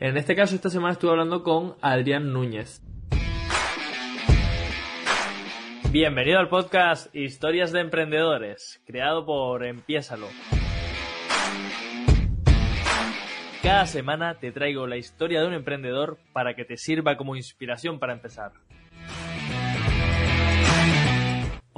En este caso, esta semana estuve hablando con Adrián Núñez. Bienvenido al podcast Historias de Emprendedores, creado por Empiésalo. Cada semana te traigo la historia de un emprendedor para que te sirva como inspiración para empezar.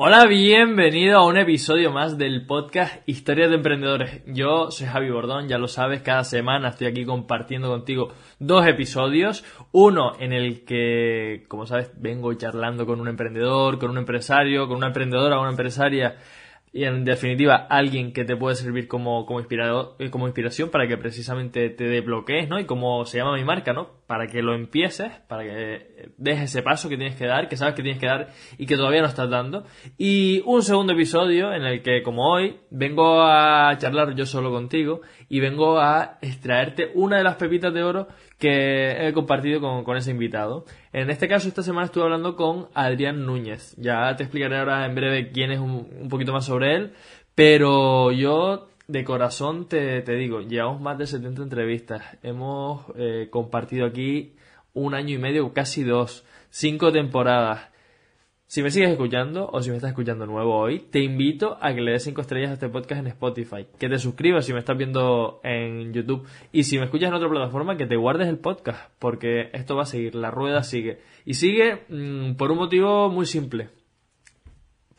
Hola, bienvenido a un episodio más del podcast Historias de Emprendedores. Yo soy Javi Bordón, ya lo sabes, cada semana estoy aquí compartiendo contigo dos episodios. Uno en el que, como sabes, vengo charlando con un emprendedor, con un empresario, con una emprendedora una empresaria y en definitiva alguien que te puede servir como, como, inspirador, eh, como inspiración para que precisamente te desbloquees, ¿no? Y como se llama mi marca, ¿no? Para que lo empieces, para que des ese paso que tienes que dar, que sabes que tienes que dar y que todavía no estás dando. Y un segundo episodio en el que, como hoy, vengo a charlar yo solo contigo y vengo a extraerte una de las pepitas de oro que he compartido con, ese invitado. En este caso, esta semana estuve hablando con Adrián Núñez. Ya te explicaré ahora en breve quién es un, poquito más sobre él, pero yo de corazón te, digo, llevamos más de 70 entrevistas. Hemos eh, compartido aquí un año y medio, casi dos, cinco temporadas. Si me sigues escuchando o si me estás escuchando nuevo hoy, te invito a que le des 5 estrellas a este podcast en Spotify, que te suscribas si me estás viendo en YouTube y si me escuchas en otra plataforma, que te guardes el podcast, porque esto va a seguir, la rueda sigue. Y sigue mm, por un motivo muy simple.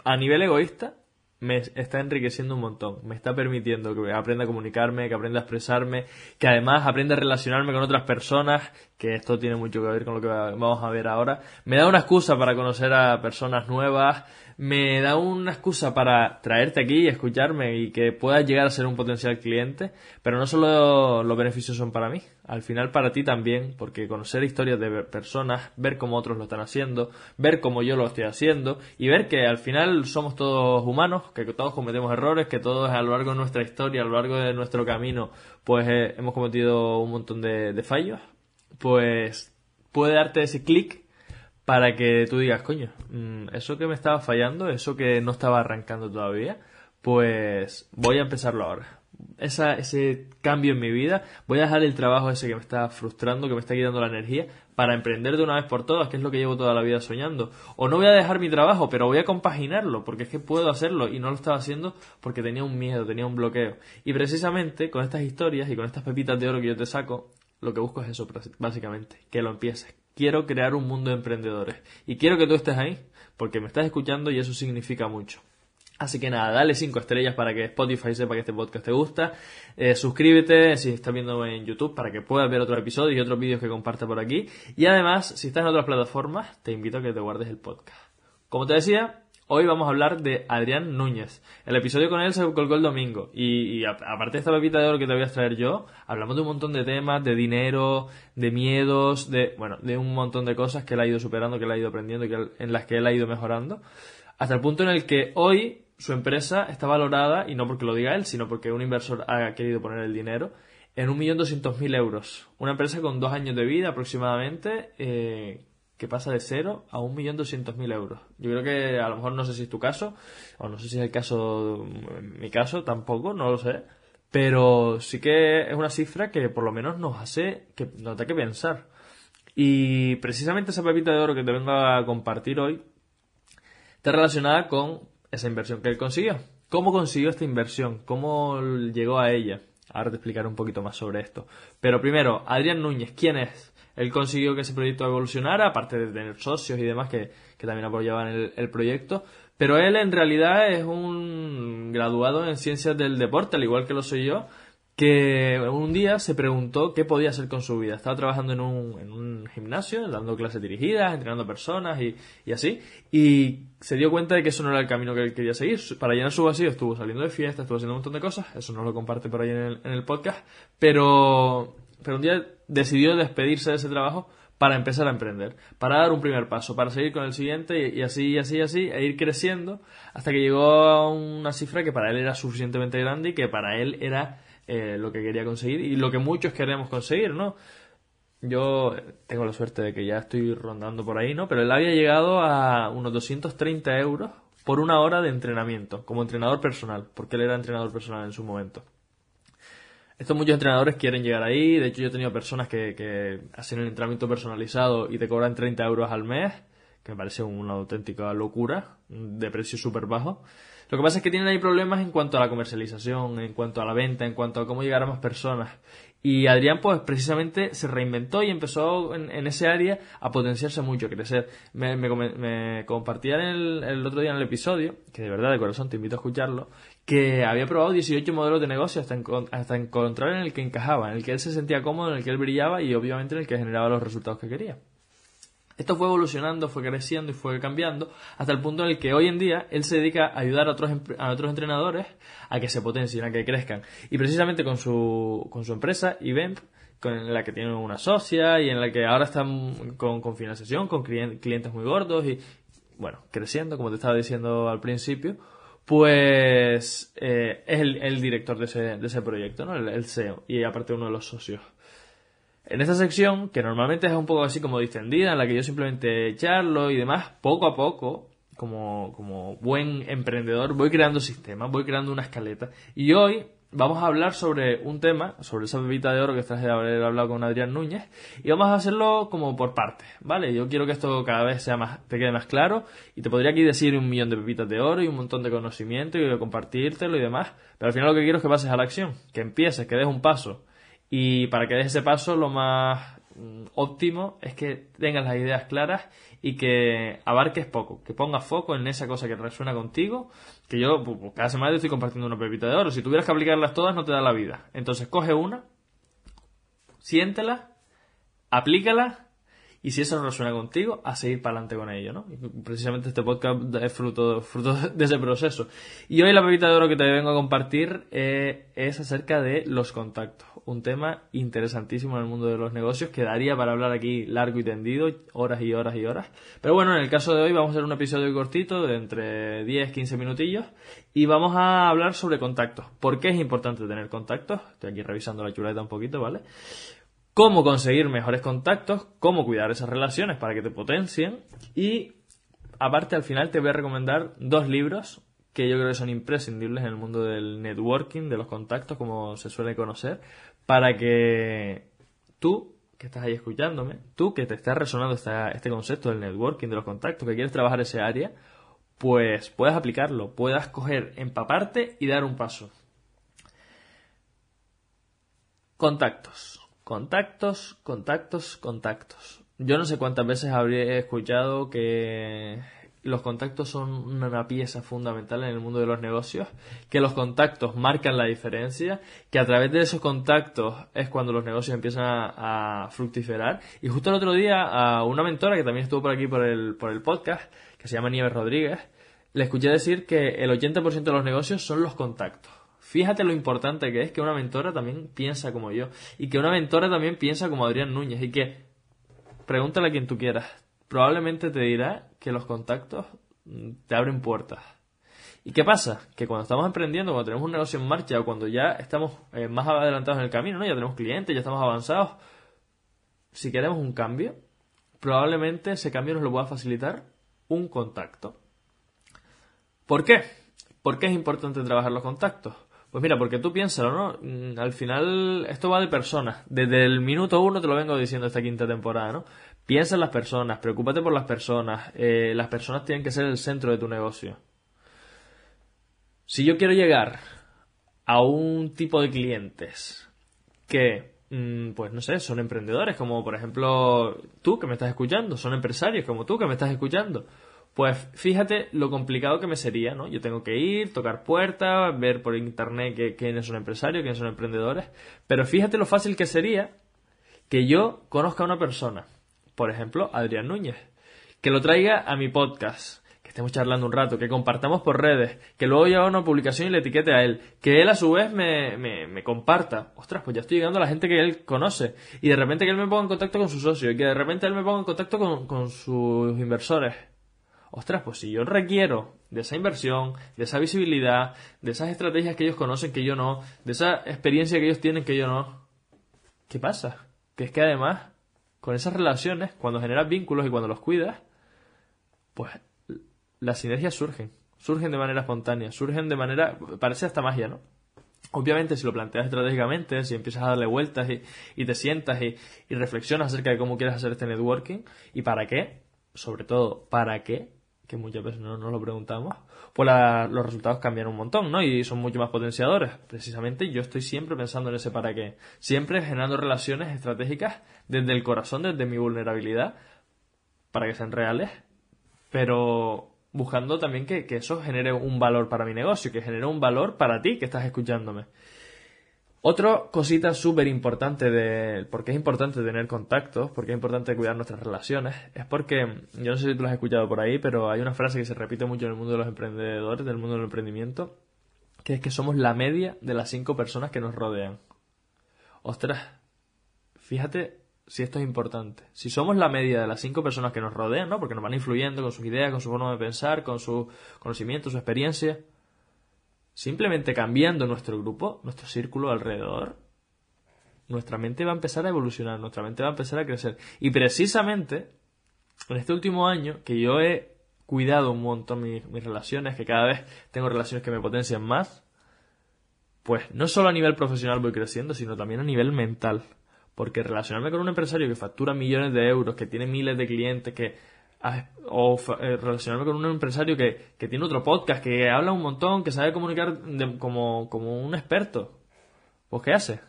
A nivel egoísta, me está enriqueciendo un montón, me está permitiendo que aprenda a comunicarme, que aprenda a expresarme, que además aprenda a relacionarme con otras personas, que esto tiene mucho que ver con lo que vamos a ver ahora. Me da una excusa para conocer a personas nuevas, me da una excusa para traerte aquí y escucharme y que puedas llegar a ser un potencial cliente, pero no solo los beneficios son para mí, al final para ti también, porque conocer historias de personas, ver cómo otros lo están haciendo, ver cómo yo lo estoy haciendo y ver que al final somos todos humanos, que todos cometemos errores, que todos a lo largo de nuestra historia, a lo largo de nuestro camino, pues eh, hemos cometido un montón de, de fallos, pues puede darte ese clic para que tú digas, coño, mm, eso que me estaba fallando, eso que no estaba arrancando todavía, pues voy a empezarlo ahora. Ese cambio en mi vida, voy a dejar el trabajo ese que me está frustrando, que me está quitando la energía, para emprender de una vez por todas, que es lo que llevo toda la vida soñando. O no voy a dejar mi trabajo, pero voy a compaginarlo, porque es que puedo hacerlo y no lo estaba haciendo porque tenía un miedo, tenía un bloqueo. Y precisamente con estas historias y con estas pepitas de oro que yo te saco, lo que busco es eso, básicamente, que lo empieces, quiero crear un mundo de emprendedores. Y quiero que tú estés ahí, porque me estás escuchando y eso significa mucho. Así que nada, dale 5 estrellas para que Spotify sepa que este podcast te gusta. Eh, suscríbete si estás viendo en YouTube para que puedas ver otros episodios y otros vídeos que comparte por aquí. Y además, si estás en otras plataformas, te invito a que te guardes el podcast. Como te decía, Hoy vamos a hablar de Adrián Núñez. El episodio con él se colgó el domingo. Y, aparte de esta pepita de oro que te voy a traer yo, hablamos de un montón de temas, de dinero, de miedos, de, bueno, de un montón de cosas que él ha ido superando, que él ha ido aprendiendo y que en las que él ha ido mejorando. Hasta el punto en el que hoy su empresa está valorada, y no porque lo diga él, sino porque un inversor ha querido poner el dinero, en 1.200.000 euros. Una empresa con dos años de vida aproximadamente, eh, que pasa de cero a 1.200.000 euros. Yo creo que a lo mejor no sé si es tu caso, o no sé si es el caso, mi caso tampoco, no lo sé. Pero sí que es una cifra que por lo menos nos hace que nos da que pensar. Y precisamente esa pepita de oro que te vengo a compartir hoy está relacionada con esa inversión que él consiguió. ¿Cómo consiguió esta inversión? ¿Cómo llegó a ella? Ahora te explicaré un poquito más sobre esto. Pero primero, Adrián Núñez, ¿quién es? Él consiguió que ese proyecto evolucionara, aparte de tener socios y demás que, también apoyaban el, proyecto. Pero él en realidad es un graduado en ciencias del deporte, al igual que lo soy yo, que un día se preguntó qué podía hacer con su vida. Estaba trabajando en un, en un gimnasio, dando clases dirigidas, entrenando personas y, y, así, y se dio cuenta de que eso no era el camino que él quería seguir. Para llenar su vacío estuvo saliendo de fiesta, estuvo haciendo un montón de cosas, eso no lo comparte por ahí en el podcast, pero pero un día decidió despedirse de ese trabajo para empezar a emprender, para dar un primer paso, para seguir con el siguiente y, así, y así, y así, e ir creciendo hasta que llegó a una cifra que para él era suficientemente grande y que para él era eh, lo que quería conseguir y lo que muchos queremos conseguir, ¿no? Yo tengo la suerte de que ya estoy rondando por ahí, ¿no? Pero él había llegado a unos 230 euros por una hora de entrenamiento, como entrenador personal, porque él era entrenador personal en su momento. Estos muchos entrenadores quieren llegar ahí. De hecho, yo he tenido personas que, que hacen el entrenamiento personalizado y te cobran 30 euros al mes, que me parece una auténtica locura, de precio súper bajo. Lo que pasa es que tienen ahí problemas en cuanto a la comercialización, en cuanto a la venta, en cuanto a cómo llegar a más personas. Y Adrián, pues precisamente se reinventó y empezó en, ese área a potenciarse mucho, a crecer. Me, me, el, otro día en el episodio, que de verdad de corazón te invito a escucharlo, que había probado 18 modelos de negocio hasta, hasta encontrar en el que encajaba, en el que él se sentía cómodo, en el que él brillaba y obviamente en el que generaba los resultados que quería. Esto fue evolucionando, fue creciendo y fue cambiando hasta el punto en el que hoy en día él se dedica a ayudar a otros, a otros entrenadores a que se potencien, a que crezcan. Y precisamente con su, con su empresa, Event, con la que tiene una socia y en la que ahora están con, con financiación, con clientes muy gordos y, bueno, creciendo, como te estaba diciendo al principio, pues eh, es el, director de ese, de ese proyecto, ¿no? el CEO, y aparte uno de los socios. En esta sección, que normalmente es un poco así como distendida, en la que yo simplemente charlo y demás, poco a poco, como, buen emprendedor, voy creando sistemas, voy creando una escaleta. Y hoy vamos a hablar sobre un tema, sobre esa pepita de oro que estás de haber hablado con Adrián Núñez, y vamos a hacerlo como por partes, ¿vale? Yo quiero que esto cada vez sea más, te quede más claro, y te podría aquí decir un millón de pepitas de oro y un montón de conocimiento y de compartírtelo y demás, pero al final lo que quiero es que pases a la acción, que empieces, que des un paso y para que des ese paso, lo más mm, óptimo es que tengas las ideas claras y que abarques poco, que pongas foco en esa cosa que resuena contigo, que yo cada semana te estoy compartiendo una pepita de oro. Si tuvieras que aplicarlas todas no te da la vida. Entonces coge una, siéntela, aplícala y si eso no resuena contigo, a seguir para adelante con ello, ¿no? precisamente este podcast es fruto, fruto de ese proceso. Y hoy la pepita de oro que te vengo a compartir eh, es acerca de los contactos. Un tema interesantísimo en el mundo de los negocios que daría para hablar aquí largo y tendido, horas y horas y horas. Pero bueno, en el caso de hoy vamos a hacer un episodio cortito de entre 10, 15 minutillos y vamos a hablar sobre contactos. ¿Por qué es importante tener contactos? Estoy aquí revisando la chuleta un poquito, ¿vale? Cómo conseguir mejores contactos, cómo cuidar esas relaciones para que te potencien y aparte al final te voy a recomendar dos libros que yo creo que son imprescindibles en el mundo del networking, de los contactos, como se suele conocer, para que tú, que estás ahí escuchándome, tú que te está resonando este concepto del networking, de los contactos, que quieres trabajar ese área, pues puedas aplicarlo, puedas coger, empaparte y dar un paso. Contactos. Contactos, contactos, contactos. Yo no sé cuántas veces habría escuchado que los contactos son una pieza fundamental en el mundo de los negocios, que los contactos marcan la diferencia, que a través de esos contactos es cuando los negocios empiezan a, fructiferar. Y justo el otro día a una mentora que también estuvo por aquí por el, por el podcast, que se llama Nieves Rodríguez, le escuché decir que el 80% de los negocios son los contactos. Fíjate lo importante que es que una mentora también piensa como yo y que una mentora también piensa como Adrián Núñez y que pregúntale a quien tú quieras. Probablemente te dirá que los contactos mm, te abren puertas. ¿Y qué pasa? Que cuando estamos emprendiendo, cuando tenemos un negocio en marcha o cuando ya estamos eh, más adelantados en el camino, ¿no? ya tenemos clientes, ya estamos avanzados, si queremos un cambio, probablemente ese cambio nos lo pueda facilitar un contacto. ¿Por qué? ¿Por qué es importante trabajar los contactos? Pues mira, porque tú piénsalo, ¿no? Mm, al final esto va de personas. Desde el minuto uno te lo vengo diciendo esta quinta temporada, ¿no? Piensa en las personas, preocúpate por las personas. Eh, las personas tienen que ser el centro de tu negocio. Si yo quiero llegar a un tipo de clientes que, mm, pues no sé, son emprendedores, como por ejemplo tú que me estás escuchando, son empresarios como tú que me estás escuchando pues fíjate lo complicado que me sería, ¿no? Yo tengo que ir, tocar puertas, ver por internet que, quiénes son empresarios, quiénes son emprendedores, pero fíjate lo fácil que sería que yo conozca a una persona, por ejemplo, Adrián Núñez, que lo traiga a mi podcast, que estemos charlando un rato, que compartamos por redes, que luego yo haga una publicación y le etiquete a él, que él a su vez me, me, comparta. Ostras, pues ya estoy llegando a la gente que él conoce. Y de repente que él me ponga en contacto con su socio, y que de repente él me ponga en contacto con, con sus inversores ostras, pues si yo requiero de esa inversión, de esa visibilidad, de esas estrategias que ellos conocen que yo no, de esa experiencia que ellos tienen que yo no, ¿qué pasa? Que es que además, con esas relaciones, cuando generas vínculos y cuando los cuidas, pues las sinergias surgen, surgen de manera espontánea, surgen de manera, parece hasta magia, ¿no? Obviamente, si lo planteas estratégicamente, si empiezas a darle vueltas y, te sientas y, y, reflexionas acerca de cómo quieres hacer este networking y para qué, sobre todo, para qué, que muchas veces no nos lo preguntamos, pues los resultados cambian un montón, ¿no? Y son mucho más potenciadores. Precisamente yo estoy siempre pensando en ese para qué. Siempre generando relaciones estratégicas desde el corazón, desde mi vulnerabilidad, para que sean reales, pero buscando también que, que eso genere un valor para mi negocio, que genere un valor para ti que estás escuchándome. Otra cosita súper importante de por qué es importante tener contactos, por qué es importante cuidar nuestras relaciones, es porque, yo no sé si tú lo has escuchado por ahí, pero hay una frase que se repite mucho en el mundo de los emprendedores, del mundo del emprendimiento, que es que somos la media de las cinco personas que nos rodean. Ostras, fíjate si esto es importante. Si somos la media de las cinco personas que nos rodean, ¿no? Porque nos van influyendo con sus ideas, con su forma de pensar, con su conocimiento, su experiencia, Simplemente cambiando nuestro grupo, nuestro círculo alrededor, nuestra mente va a empezar a evolucionar, nuestra mente va a empezar a crecer. Y precisamente, en este último año, que yo he cuidado un montón mis, mis relaciones, que cada vez tengo relaciones que me potencian más, pues no solo a nivel profesional voy creciendo, sino también a nivel mental. Porque relacionarme con un empresario que factura millones de euros, que tiene miles de clientes, que o eh, relacionarme con un empresario que, que, tiene otro podcast, que habla un montón, que sabe comunicar como, como un experto. Pues ¿qué hace?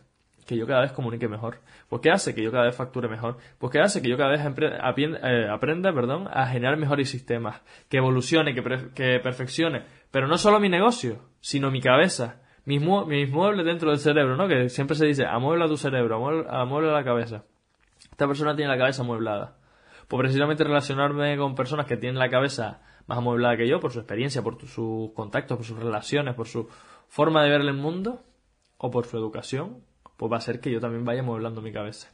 Que yo cada vez comunique mejor. Pues ¿qué hace? Que yo cada vez facture mejor. Pues ¿qué hace? Que yo cada vez eh, aprenda perdón, a generar mejores sistemas. Que evolucione, que, que perfeccione. Pero no solo mi negocio, sino mi cabeza. Mis, mis muebles dentro del cerebro, ¿no? Que siempre se dice, amuebla tu cerebro, amuebla la cabeza. Esta persona tiene la cabeza amueblada pues precisamente relacionarme con personas que tienen la cabeza más amueblada que yo, por su experiencia, por sus contactos, por sus relaciones, por su forma de ver el mundo, o por su educación, pues va a ser que yo también vaya amueblando mi cabeza.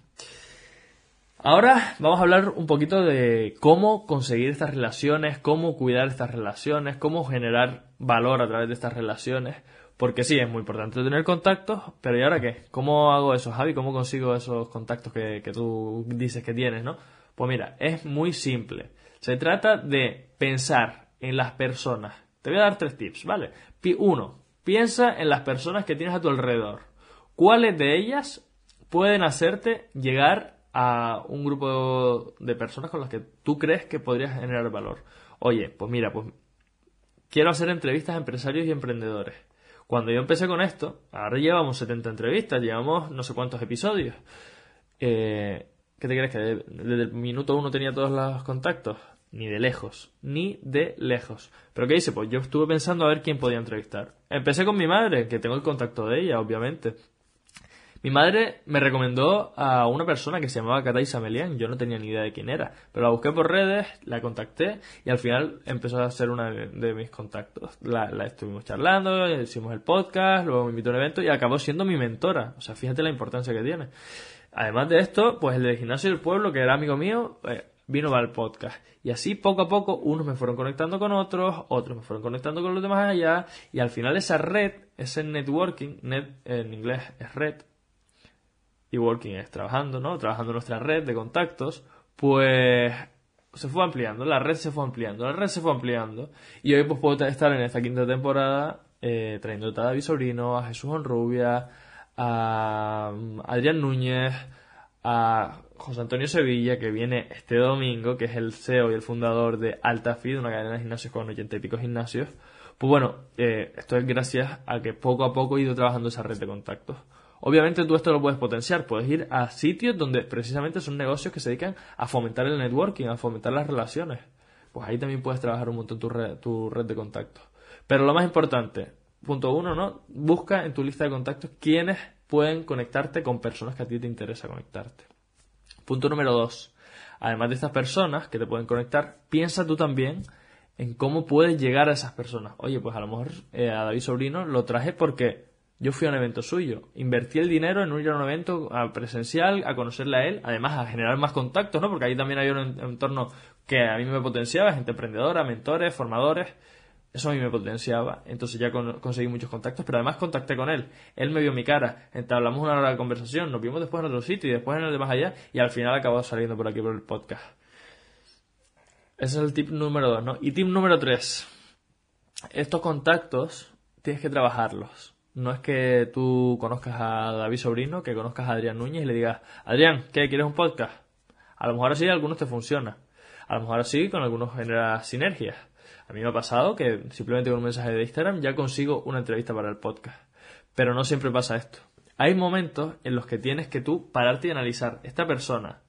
Ahora vamos a hablar un poquito de cómo conseguir estas relaciones, cómo cuidar estas relaciones, cómo generar valor a través de estas relaciones. Porque sí, es muy importante tener contactos, pero ¿y ahora qué? ¿Cómo hago eso, Javi? ¿Cómo consigo esos contactos que, que tú dices que tienes, no? Pues mira, es muy simple. Se trata de pensar en las personas. Te voy a dar tres tips, ¿vale? Uno, piensa en las personas que tienes a tu alrededor. ¿Cuáles de ellas pueden hacerte llegar a un grupo de personas con las que tú crees que podrías generar valor? Oye, pues mira, pues quiero hacer entrevistas a empresarios y emprendedores. Cuando yo empecé con esto, ahora llevamos 70 entrevistas, llevamos no sé cuántos episodios. Eh, ¿Qué te crees? ¿Que desde el minuto uno tenía todos los contactos? Ni de lejos, ni de lejos. ¿Pero qué hice? Pues yo estuve pensando a ver quién podía entrevistar. Empecé con mi madre, que tengo el contacto de ella, obviamente. Mi madre me recomendó a una persona que se llamaba Katai Samelian. Yo no tenía ni idea de quién era, pero la busqué por redes, la contacté y al final empezó a ser una de, mis contactos. La, la, estuvimos charlando, hicimos el podcast, luego me invitó a un evento y acabó siendo mi mentora. O sea, fíjate la importancia que tiene. Además de esto, pues el de gimnasio del pueblo, que era amigo mío, eh, vino al podcast. Y así poco a poco unos me fueron conectando con otros, otros me fueron conectando con los demás allá, y al final esa red, ese networking, net en inglés es red, y working es trabajando, ¿no? Trabajando nuestra red de contactos, pues se fue ampliando, la red se fue ampliando, la red se fue ampliando, y hoy pues puedo estar en esta quinta temporada eh, trayendo a David Sobrino, a Jesús Honrubia, a Adrián Núñez, a José Antonio Sevilla, que viene este domingo, que es el CEO y el fundador de AltaFit, una cadena de gimnasios con ochenta y pico gimnasios. Pues bueno, eh, esto es gracias a que poco a poco he ido trabajando esa red de contactos. Obviamente tú esto lo puedes potenciar, puedes ir a sitios donde precisamente son negocios que se dedican a fomentar el networking, a fomentar las relaciones. Pues ahí también puedes trabajar un montón tu red, tu red de contactos. Pero lo más importante, punto uno, ¿no? Busca en tu lista de contactos quiénes pueden conectarte con personas que a ti te interesa conectarte. Punto número dos. Además de estas personas que te pueden conectar, piensa tú también en cómo puedes llegar a esas personas. Oye, pues a lo mejor eh, a David Sobrino lo traje porque yo fui a un evento suyo. Invertí el dinero en ir a un evento presencial, a conocerle a él, además a generar más contactos, ¿no? Porque ahí también hay un entorno que a mí me potenciaba, gente emprendedora, mentores, formadores. Eso a mí me potenciaba, entonces ya conseguí muchos contactos, pero además contacté con él. Él me vio mi cara, entablamos una hora de conversación, nos vimos después en otro sitio y después en el de más allá y al final acabó saliendo por aquí por el podcast. Ese es el tip número dos, ¿no? Y tip número tres. Estos contactos tienes que trabajarlos. no es que tú conozcas a David Sobrino, que conozcas a Adrián Núñez y le digas, Adrián, ¿qué quieres un podcast? A lo mejor así algunos te funciona. A lo mejor así con algunos genera sinergias. A mí me ha pasado que simplemente con un mensaje de Instagram ya consigo una entrevista para el podcast. Pero no siempre pasa esto. Hay momentos en los que tienes que tú pararte y analizar esta persona.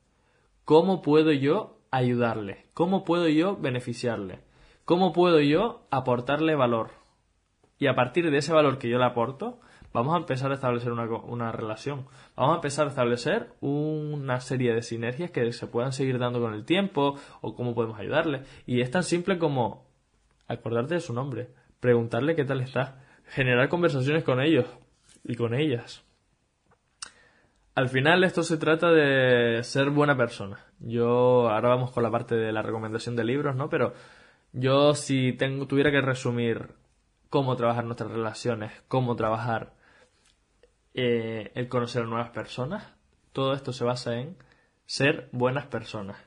¿Cómo puedo yo ayudarle? ¿Cómo puedo yo beneficiarle? ¿Cómo puedo yo aportarle valor? Y a partir de ese valor que yo le aporto, vamos a empezar a establecer una, una, relación. Vamos a empezar a establecer una serie de sinergias que se puedan seguir dando con el tiempo o cómo podemos ayudarle. Y es tan simple como acordarte de su nombre, preguntarle qué tal está, generar conversaciones con ellos y con ellas. Al final esto se trata de ser buena persona. Yo ahora vamos con la parte de la recomendación de libros, ¿no? Pero yo si tengo, tuviera que resumir cómo trabajar nuestras relaciones, cómo trabajar eh, el conocer a nuevas personas. Todo esto se basa en ser buenas personas.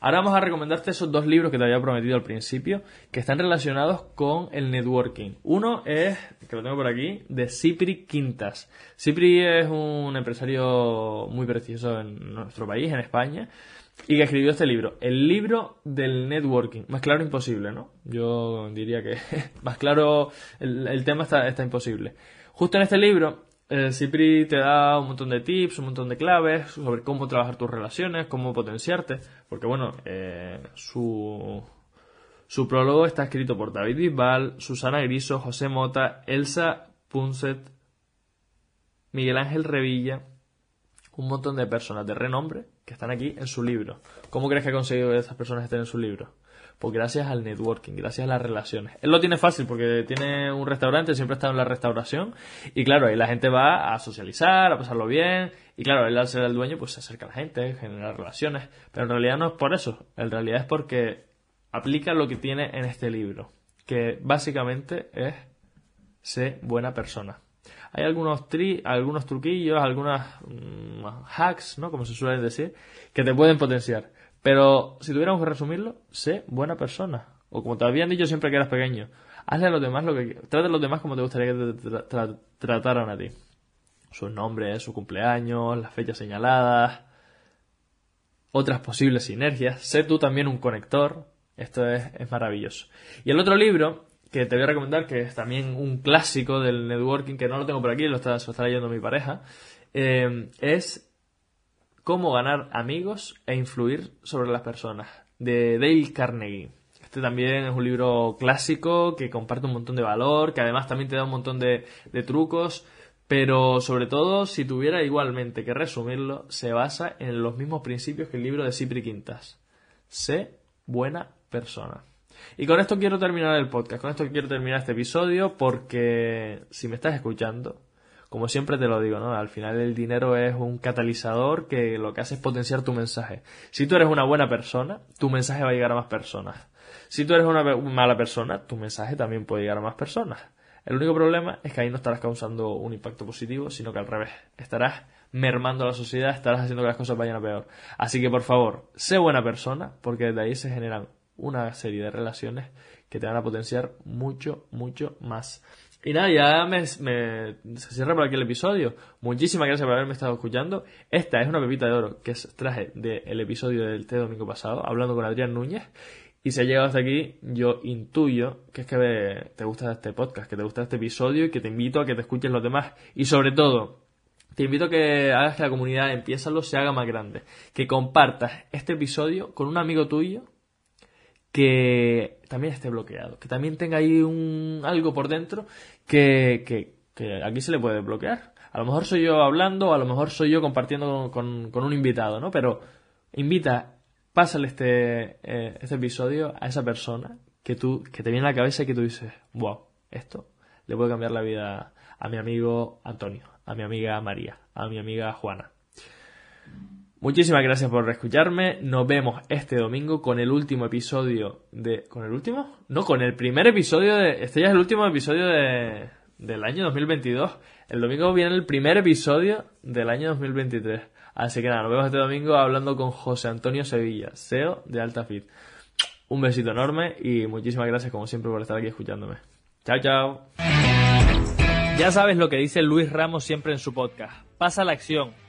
Ahora vamos a recomendarte esos dos libros que te había prometido al principio, que están relacionados con el networking. Uno es, que lo tengo por aquí, de Cipri Quintas. Cipri es un empresario muy prestigioso en nuestro país, en España, y que escribió este libro, el libro del networking. Más claro imposible, ¿no? Yo diría que más claro el, tema está, está, imposible. Justo en este libro, eh, Cipri te da un montón de tips, un montón de claves sobre cómo trabajar tus relaciones, cómo potenciarte, porque bueno, eh, su, su prólogo está escrito por David Bisbal, Susana Griso, José Mota, Elsa Punset, Miguel Ángel Revilla, un montón de personas de renombre que están aquí en su libro. ¿Cómo crees que ha conseguido que esas personas estén en su libro? Pues gracias al networking, gracias a las relaciones. Él lo tiene fácil porque tiene un restaurante, siempre está en la restauración y claro, ahí la gente va a socializar, a pasarlo bien y claro, él al ser el dueño pues se acerca a la gente, genera relaciones, pero en realidad no es por eso, en realidad es porque aplica lo que tiene en este libro, que básicamente es ser buena persona. Hay algunos, tri, algunos truquillos, algunas mm, hacks, ¿no? Como se suele decir, que te pueden potenciar. Pero si tuviéramos que resumirlo, sé buena persona. O como te habían dicho siempre que eras pequeño, hazle a los demás lo que trata a los demás como te gustaría que te trataran a ti. Sus nombres, su cumpleaños, las fechas señaladas, otras posibles sinergias. Sé tú también un conector. Esto es, es maravilloso. Y el otro libro que te voy a recomendar, que es también un clásico del networking, que no lo tengo por aquí, lo está, lo está leyendo mi pareja, eh, es Cómo ganar amigos e influir sobre las personas, de Dale Carnegie. Este también es un libro clásico que comparte un montón de valor, que además también te da un montón de, de trucos, pero sobre todo, si tuviera igualmente que resumirlo, se basa en los mismos principios que el libro de Cipri Quintas. Sé buena persona. Y con esto quiero terminar el podcast, con esto quiero terminar este episodio porque si me estás escuchando, como siempre te lo digo, ¿no? Al final el dinero es un catalizador que lo que hace es potenciar tu mensaje. Si tú eres una buena persona, tu mensaje va a llegar a más personas. Si tú eres una mala persona, tu mensaje también puede llegar a más personas. El único problema es que ahí no estarás causando un impacto positivo, sino que al revés, estarás mermando a la sociedad, estarás haciendo que las cosas vayan a peor. Así que por favor, sé buena persona, porque desde ahí se generan una serie de relaciones que te van a potenciar mucho, mucho más. Y nada, ya me, se cierra por aquí el episodio. Muchísimas gracias por haberme estado escuchando. Esta es una pepita de oro que traje del episodio del T domingo pasado, hablando con Adrián Núñez. Y si ha llegado hasta aquí, yo intuyo que es que te gusta este podcast, que te gusta este episodio y que te invito a que te escuches los demás. Y sobre todo, te invito a que hagas que la comunidad Empiézalo se haga más grande. Que compartas este episodio con un amigo tuyo que también esté bloqueado, que también tenga ahí un algo por dentro que, que, aquí se le puede bloquear. A lo mejor soy yo hablando, a lo mejor soy yo compartiendo con, con un invitado, ¿no? Pero invita, pásale este, eh, este episodio a esa persona que tú, que te viene a la cabeza y que tú dices, wow, esto le puede cambiar la vida a mi amigo Antonio, a mi amiga María, a mi amiga Juana. Muchísimas gracias por escucharme. Nos vemos este domingo con el último episodio de. ¿Con el último? No, con el primer episodio de. Este ya es el último episodio de... del año 2022. El domingo viene el primer episodio del año 2023. Así que nada, nos vemos este domingo hablando con José Antonio Sevilla, SEO de AltaFit. Un besito enorme y muchísimas gracias como siempre por estar aquí escuchándome. Chao, chao. Ya sabes lo que dice Luis Ramos siempre en su podcast. Pasa la acción.